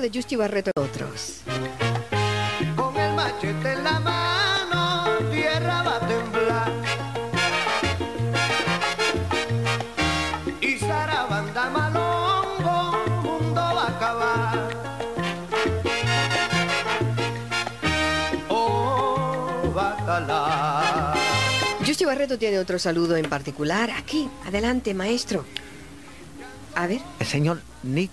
De Justy Barreto otros. Con el machete en la mano, tierra va a temblar. Y Sarabanda Malongo, mundo va a acabar. Oh, bacalao. Justy Barreto tiene otro saludo en particular. Aquí, adelante, maestro. A ver, el señor Nick,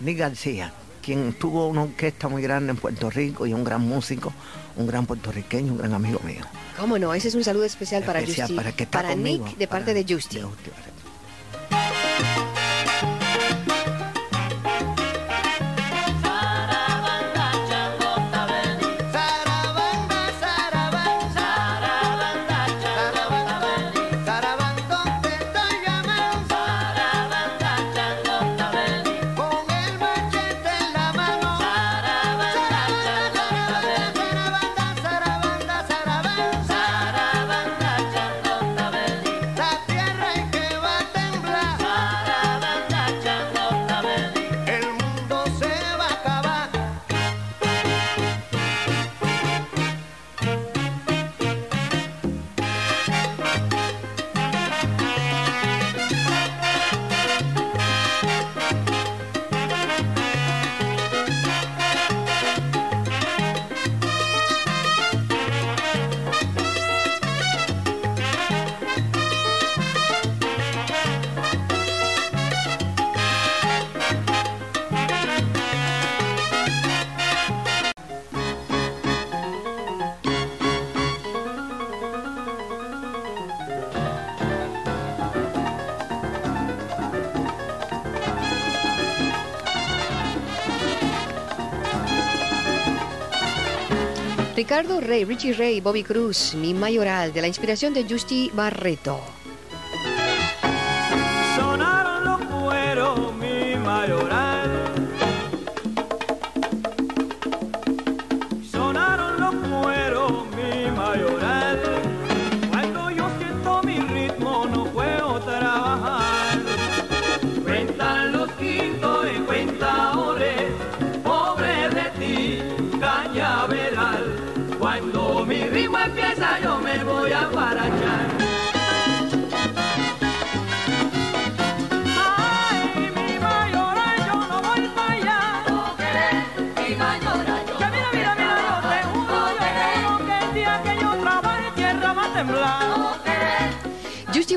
Nick García, quien tuvo una orquesta muy grande en Puerto Rico y un gran músico, un gran puertorriqueño, un gran amigo mío. cómo no, ese es un saludo especial para Justy. para el que está conmigo, Nick, de para- parte de de Ricardo Rey, Richie Ray, Bobby Cruz, Mi Mayoral, de la inspiración de Justy Barreto.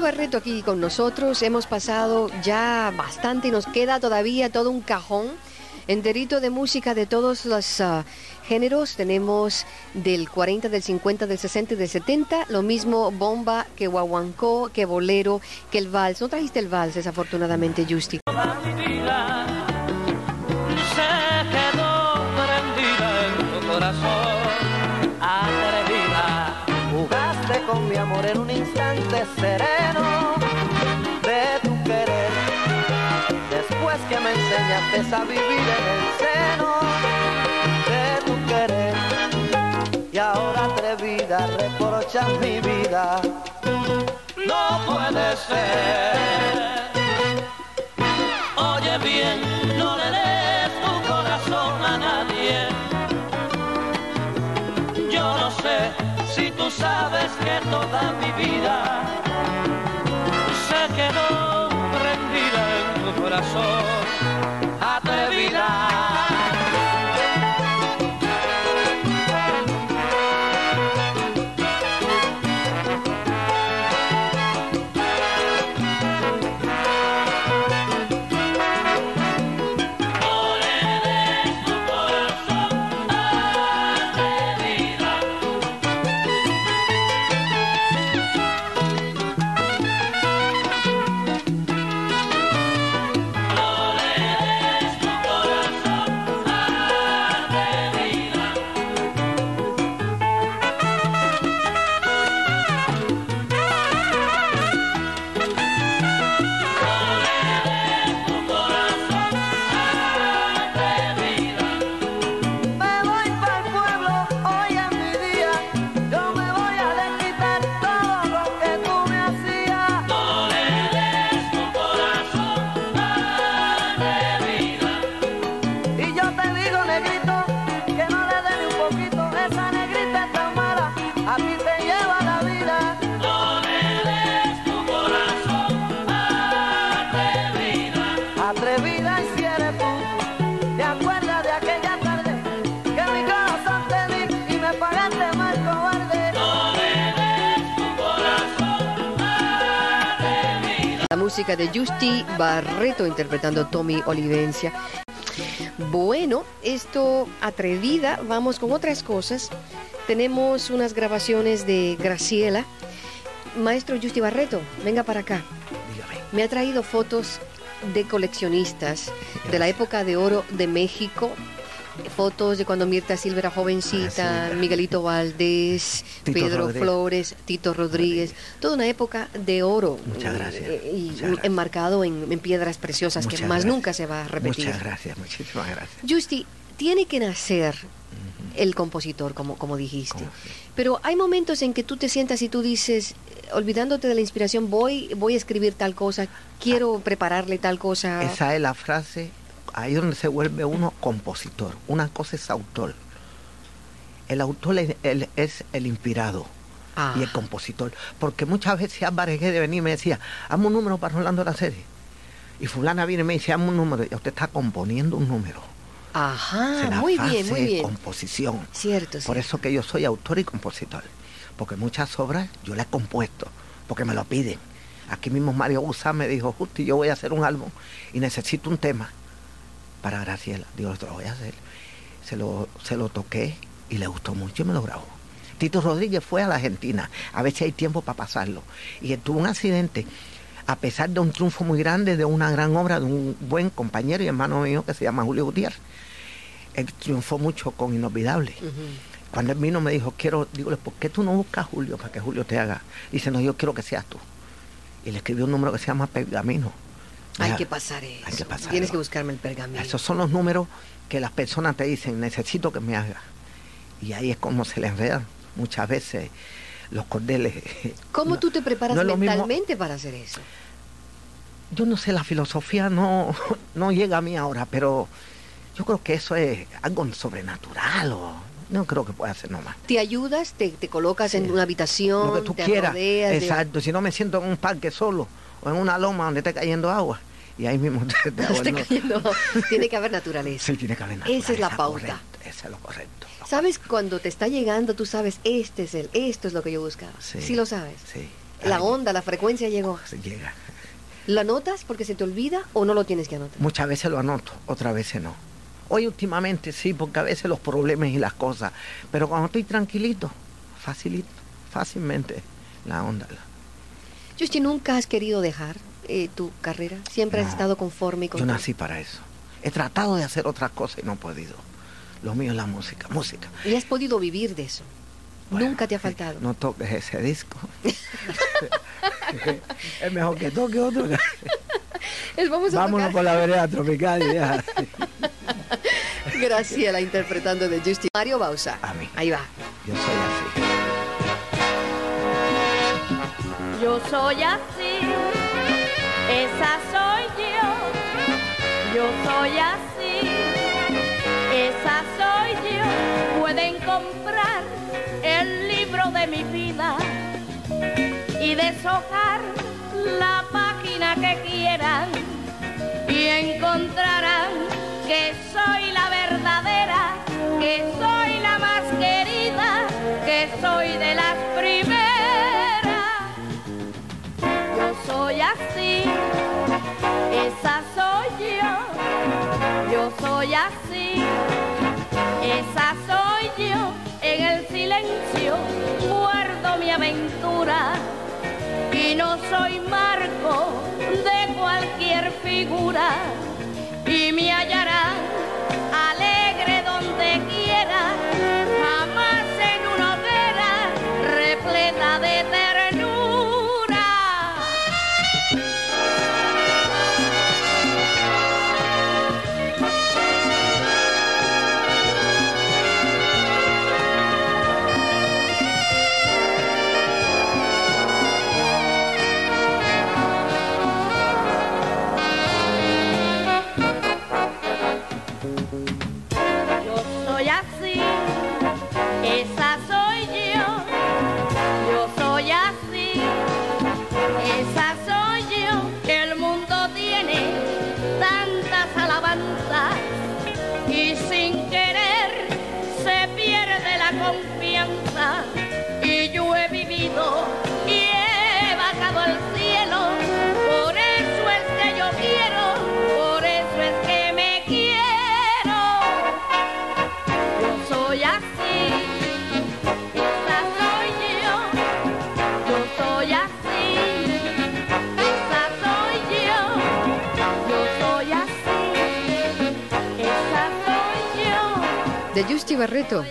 Barreto aquí con nosotros. Hemos pasado ya bastante y nos queda todavía todo un cajón enterito de música de todos los ah, géneros. Tenemos del 40, del 50, del 60 y del 70. Lo mismo bomba que guaguancó, que bolero, que el vals. No trajiste el vals, desafortunadamente, Justy. Amor en un instante sereno de tu querer. Después que me enseñaste a vivir en el seno de tu querer. Y ahora atrevida reprochas mi vida. no puede ser. Oye bien, no le des tu corazón a nadie. Yo no sé si tú sabes que toda mi vida se quedó prendida en tu corazón. La música de Justi Barreto interpretando Tommy Olivencia. Bueno, esto atrevida, vamos con otras cosas. Tenemos unas grabaciones de Graciela. Maestro Justi Barreto, venga para acá. Dígame. Me ha traído fotos de coleccionistas de la época de oro de México. Fotos de cuando Mirta Silva era jovencita, Ah, sí. Miguelito Valdés, Tito Pedro Rodríguez. Flores, Tito Rodríguez. Toda una época de oro. Muchas gracias, eh, Y muchas gracias. enmarcado en, en piedras preciosas que más gracias. nunca se va a repetir. Muchas gracias, muchísimas gracias. Justi, tiene que nacer el compositor, como, como dijiste. Pero hay momentos en que tú te sientas y tú dices, eh, olvidándote de la inspiración, voy, voy a escribir tal cosa, quiero prepararle tal cosa. Esa es la frase, ahí donde se vuelve uno compositor. Una cosa es autor. El autor es el, es el inspirado Ah. y el compositor. Porque muchas veces Álvarez de venir y me decía, hazme un número para Rolando la serie. Y fulana viene y me dice, hazme un número. Y usted está componiendo un número. Ajá, Se la Ah, muy fase bien, muy es bien. composición. Cierto, Por eso que yo soy autor y compositor. Porque muchas obras yo las he compuesto, porque me lo piden. Aquí mismo Mario Guzán me dijo, Justi, yo voy a hacer un álbum y necesito un tema para Graciela. Digo, lo voy a hacer. Se lo, se lo toqué y le gustó mucho y me lo grabó. Tito Rodríguez fue a la Argentina, a ver si hay tiempo para pasarlo. Y tuvo un accidente, a pesar de un triunfo muy grande, de una gran obra, de un buen compañero y hermano mío que se llama Julio Gutiérrez. Él triunfó mucho con Inolvidable. Cuando él vino me dijo, quiero, digo, ¿por qué tú no buscas a Julio para que Julio te haga? Dice, no, yo quiero que seas tú. Y le escribió un número que se llama Pergamino. Hay Ya, que pasar eso. hay que pasarlo. Tienes que buscarme el pergamino. Esos son los números que las personas te dicen, necesito que me haga. Y ahí es como se le enredan muchas veces los cordeles. ¿Cómo No, tú te preparas no mentalmente para hacer eso? Yo no sé, la filosofía no, no llega a mí ahora, pero yo creo que eso es algo sobrenatural o no creo que pueda hacer nomás. ¿Te ayudas? ¿Te, te colocas en una habitación? lo que tú te quieras. de- Exacto. Si no me siento en un parque solo o en una loma donde esté cayendo agua y ahí mismo te, te. Tiene que haber naturaleza. Sí, tiene que haber Esa es la naturaleza, pauta. correcto, Eso es lo correcto. lo ¿Sabes cuando te está llegando, tú sabes, este es el, esto es lo que yo buscaba? Sí, Sí. lo sabes. Sí. La Ahí onda, la frecuencia llegó. se llega. ¿Lo anotas porque se te olvida o no lo tienes que anotar? Muchas veces lo anoto, otras veces no. Hoy últimamente sí, porque a veces los problemas y las cosas, pero cuando estoy tranquilito, facilito, fácilmente la onda. la- Justi, ¿nunca has querido dejar eh, tu carrera? ¿Siempre has estado conforme con Yo nací para eso. He tratado de hacer otras cosas y no he podido. Lo mío es la música, música. Y has podido vivir de eso. Bueno, Nunca te ha faltado. No toques ese disco. es mejor que toque otro. Vamos a Vámonos tocar por la vereda tropical y ya. Graciela interpretando de Justi. Mario Bausa. A mí. Ahí va. Yo soy así. Yo soy así, esa soy yo. Yo soy así, esa soy yo. Pueden comprar el libro de mi vida y deshojar la página que quieran y encontrarán silencio guardo mi aventura. Y no soy marco de cualquier figura. Y me De Justy Barreto.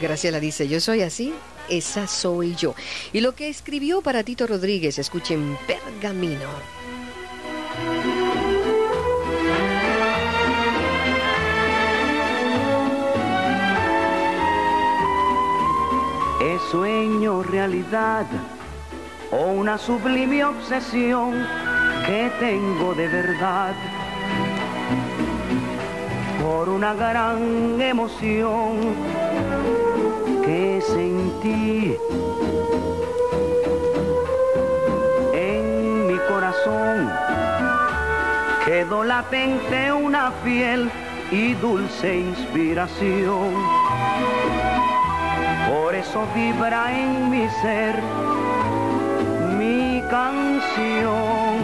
Graciela dice, yo soy así, esa soy yo. Y lo que escribió para Tito Rodríguez, escuchen Pergamino. ¿Es sueño realidad o una sublime obsesión que tengo de verdad? Por una gran emoción que sentí en mi corazón quedó latente una fiel y dulce inspiración. Por eso vibra en mi ser mi canción.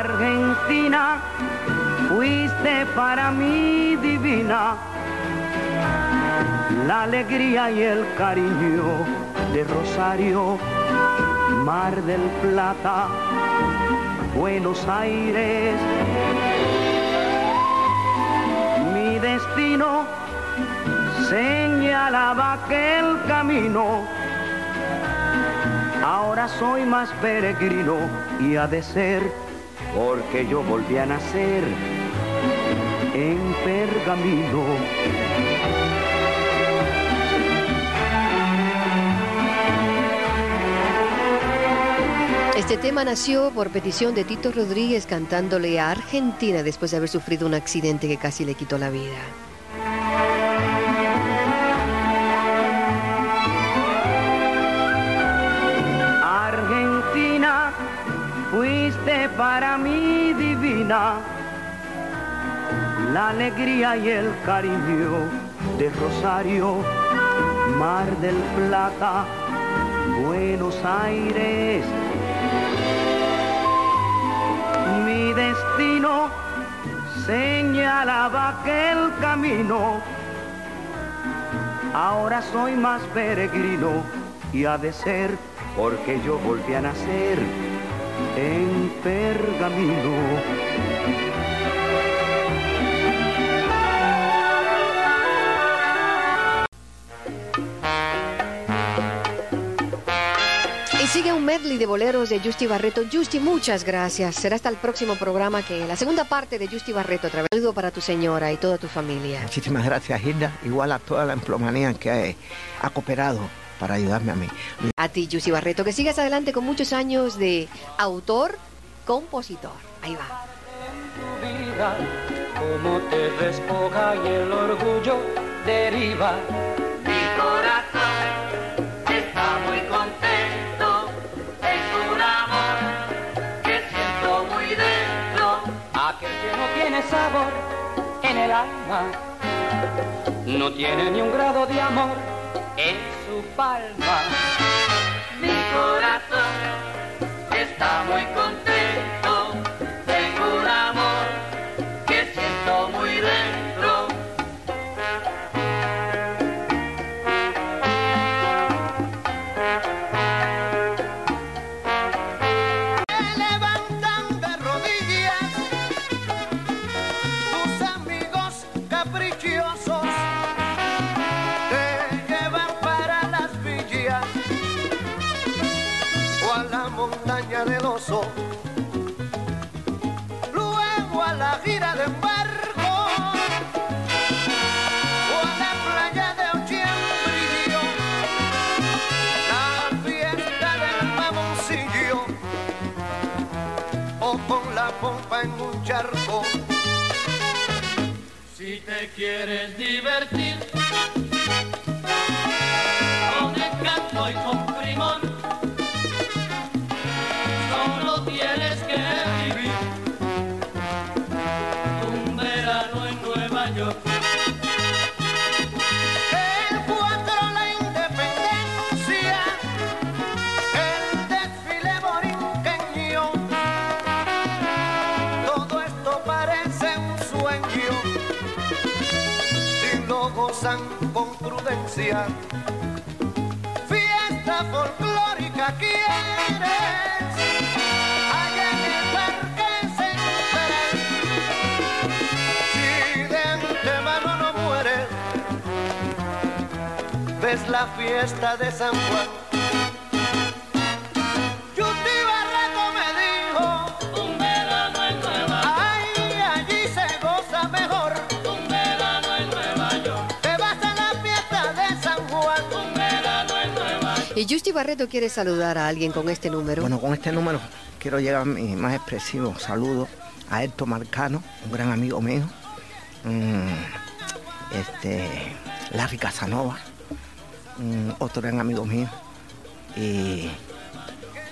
Argentina, fuiste para mí divina. La alegría y el cariño de Rosario, Mar del Plata, Buenos Aires. Mi destino señalaba aquel camino. Ahora soy más peregrino y ha de ser porque yo volví a nacer en pergamino. Este tema nació por petición de Tito Rodríguez cantándole a Argentina después de haber sufrido un accidente que casi le quitó la vida. Argentina, fuiste para mí divina. La alegría y el cariño de Rosario, Mar del Plata, Buenos Aires. Mi destino señalaba aquel camino. Ahora soy más peregrino y ha de ser porque yo volví a nacer en pergamino. Medley de boleros de Justy Barreto. Justy, muchas gracias. Será hasta el próximo programa que la segunda parte de Justy Barreto. Otra vez. Saludo para tu señora y toda tu familia. Muchísimas gracias, Hilda. Igual a toda la emplomanía que ha, ha cooperado para ayudarme a mí. A ti, Justy Barreto, que sigas adelante con muchos años de autor, compositor. Ahí va. tu vida, cómo te despoja y el orgullo deriva. Mi corazón tiene sabor en el alma, no tiene ni un grado de amor en su palma. Mi corazón está muy contento, luego a la gira de embargo o a la playa de Ochiembrillo la fiesta del mamoncillo o con la pompa en un charco. Si te quieres divertir con el canto y con primor, con prudencia. Fiesta folclórica quieres, allá en el parque central. Si de antemano no mueres, ves la fiesta de San Juan. Y Justy Barreto quiere saludar a alguien con este número. Bueno, con este número quiero llegar mi más expresivo saludo a Héctor Marcano, un gran amigo mío. Mm, este, Larry Casanova, mm, otro gran amigo mío. Y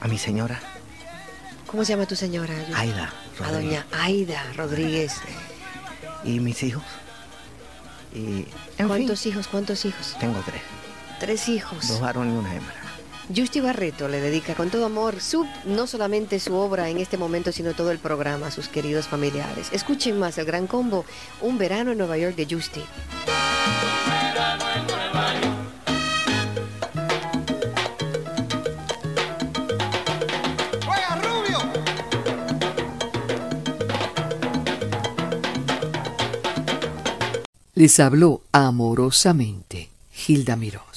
a mi señora, ¿Cómo se llama tu señora? Aida. A Rodríguez. doña Aida Rodríguez. Y mis hijos. Y, ¿Cuántos fin, hijos? ¿Cuántos hijos? tengo tres. Tres hijos. Dos varones y una hembra. Justy Barreto le dedica con todo amor su, no solamente su obra en este momento, sino todo el programa a sus queridos familiares. Escuchen más el gran combo, Un verano en Nueva York de Justy. ¡Juega Rubio! Les habló amorosamente Hilda Mirós.